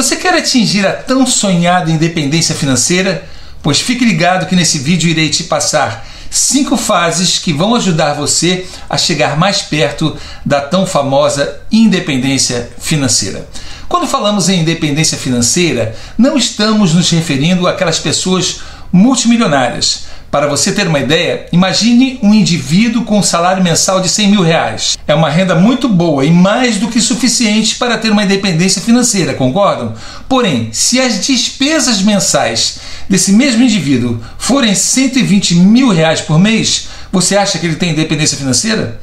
Você quer atingir a tão sonhada independência financeira? Pois fique ligado que nesse vídeo irei te passar cinco fases que vão ajudar você a chegar mais perto da tão famosa independência financeira. Quando falamos em independência financeira, não estamos nos referindo àquelas pessoas multimilionárias, para você ter uma ideia, imagine um indivíduo com um salário mensal de 100 mil reais. É uma renda muito boa e mais do que suficiente para ter uma independência financeira, concordam? Porém, se as despesas mensais desse mesmo indivíduo forem 120 mil reais por mês, você acha que ele tem independência financeira?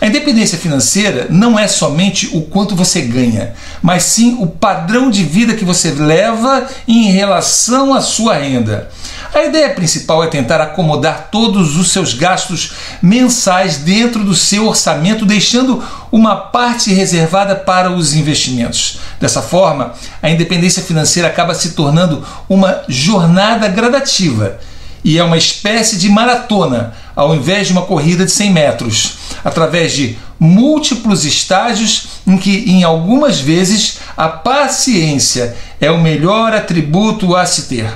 A independência financeira não é somente o quanto você ganha, mas sim o padrão de vida que você leva em relação à sua renda. A ideia principal é tentar acomodar todos os seus gastos mensais dentro do seu orçamento, deixando uma parte reservada para os investimentos. Dessa forma, a independência financeira acaba se tornando uma jornada gradativa e é uma espécie de maratona, ao invés de uma corrida de 100 metros, através de múltiplos estágios em que, em algumas vezes, a paciência é o melhor atributo a se ter.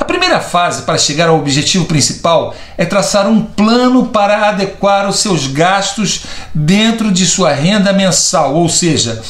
A primeira fase para chegar ao objetivo principal é traçar um plano para adequar os seus gastos dentro de sua renda mensal, ou seja,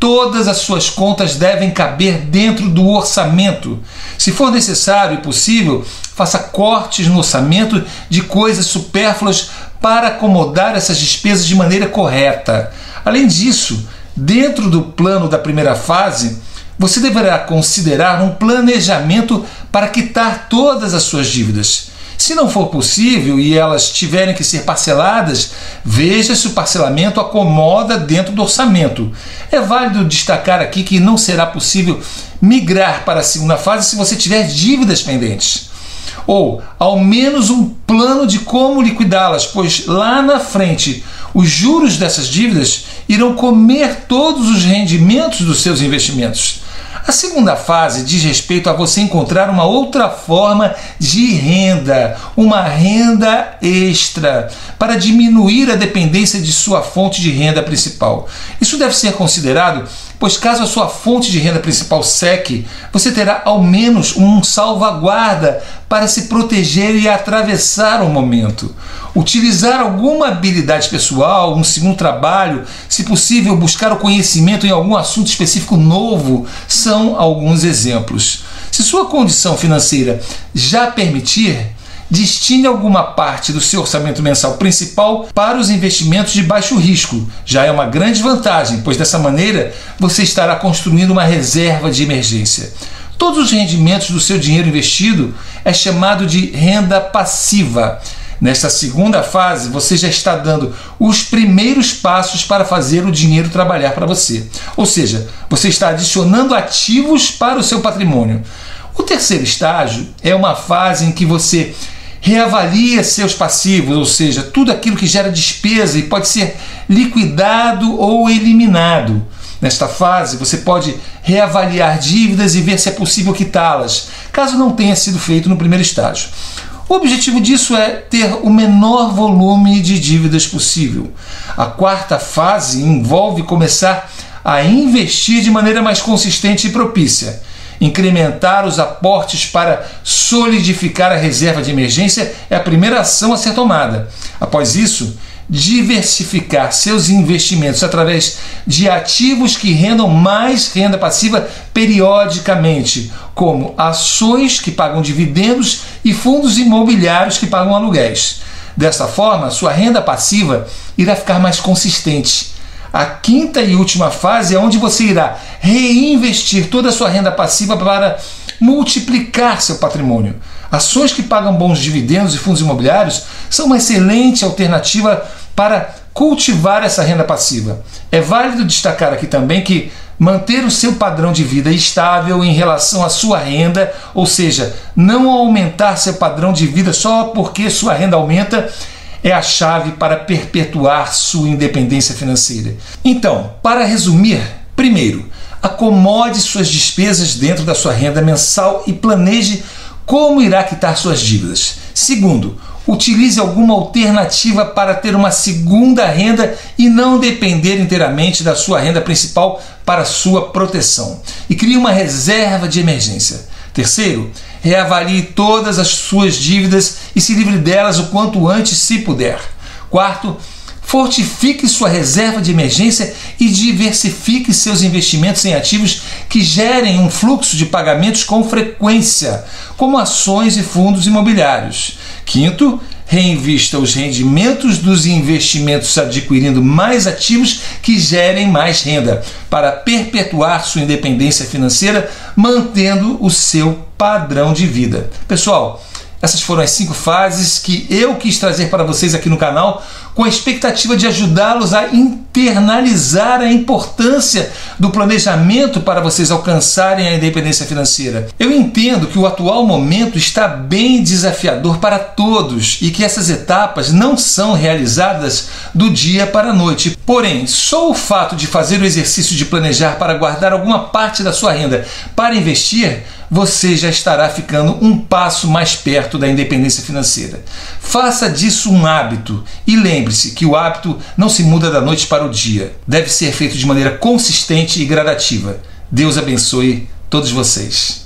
todas as suas contas devem caber dentro do orçamento. Se for necessário e possível, faça cortes no orçamento de coisas supérfluas para acomodar essas despesas de maneira correta. Além disso, dentro do plano da primeira fase, você deverá considerar um planejamento para quitar todas as suas dívidas. Se não for possível e elas tiverem que ser parceladas, veja se o parcelamento acomoda dentro do orçamento. É válido destacar aqui que não será possível migrar para a segunda fase se você tiver dívidas pendentes. Ou, ao menos, um plano de como liquidá-las, pois lá na frente os juros dessas dívidas irão comer todos os rendimentos dos seus investimentos. A segunda fase diz respeito a você encontrar uma outra forma de renda, uma renda extra, para diminuir a dependência de sua fonte de renda principal. Isso deve ser considerado pois caso a sua fonte de renda principal seque, você terá ao menos um salvaguarda para se proteger e atravessar o momento. Utilizar alguma habilidade pessoal, um segundo trabalho, se possível, buscar o conhecimento em algum assunto específico novo, são alguns exemplos. Se sua condição financeira já permitir, destine alguma parte do seu orçamento mensal principal para os investimentos de baixo risco. Já é uma grande vantagem, pois dessa maneira você estará construindo uma reserva de emergência. Todos os rendimentos do seu dinheiro investido é chamado de renda passiva. Nesta segunda fase, você já está dando os primeiros passos para fazer o dinheiro trabalhar para você. Ou seja, você está adicionando ativos para o seu patrimônio. O terceiro estágio é uma fase em que você reavalia seus passivos, ou seja, tudo aquilo que gera despesa e pode ser liquidado ou eliminado. Nesta fase, você pode reavaliar dívidas e ver se é possível quitá-las, caso não tenha sido feito no primeiro estágio. O objetivo disso é ter o menor volume de dívidas possível. A quarta fase envolve começar a investir de maneira mais consistente e propícia. Incrementar os aportes para solidificar a reserva de emergência é a primeira ação a ser tomada. Após isso, diversificar seus investimentos através de ativos que rendam mais renda passiva periodicamente, como ações que pagam dividendos e fundos imobiliários que pagam aluguéis. Desta forma, sua renda passiva irá ficar mais consistente a quinta e última fase é onde você irá reinvestir toda a sua renda passiva para multiplicar seu patrimônio. Ações que pagam bons dividendos e fundos imobiliários são uma excelente alternativa para cultivar essa renda passiva. É válido destacar aqui também que manter o seu padrão de vida estável em relação à sua renda, ou seja, não aumentar seu padrão de vida só porque sua renda aumenta, é a chave para perpetuar sua independência financeira. Então, para resumir, primeiro, acomode suas despesas dentro da sua renda mensal e planeje como irá quitar suas dívidas. Segundo, Utilize alguma alternativa para ter uma segunda renda e não depender inteiramente da sua renda principal para sua proteção. E crie uma reserva de emergência. Terceiro, reavalie todas as suas dívidas e se livre delas o quanto antes, se puder. Quarto, Fortifique sua reserva de emergência e diversifique seus investimentos em ativos que gerem um fluxo de pagamentos com frequência, como ações e fundos imobiliários. Quinto, reinvista os rendimentos dos investimentos adquirindo mais ativos que gerem mais renda, para perpetuar sua independência financeira, mantendo o seu padrão de vida. Pessoal, essas foram as cinco fases que eu quis trazer para vocês aqui no canal, com a expectativa de ajudá-los a internalizar a importância do planejamento para vocês alcançarem a independência financeira. Eu entendo que o atual momento está bem desafiador para todos e que essas etapas não são realizadas do dia para a noite. Porém, só o fato de fazer o exercício de planejar para guardar alguma parte da sua renda para investir você já estará ficando um passo mais perto da independência financeira. Faça disso um hábito e lembre-se que o hábito não se muda da noite para o dia. Deve ser feito de maneira consistente e gradativa. Deus abençoe todos vocês.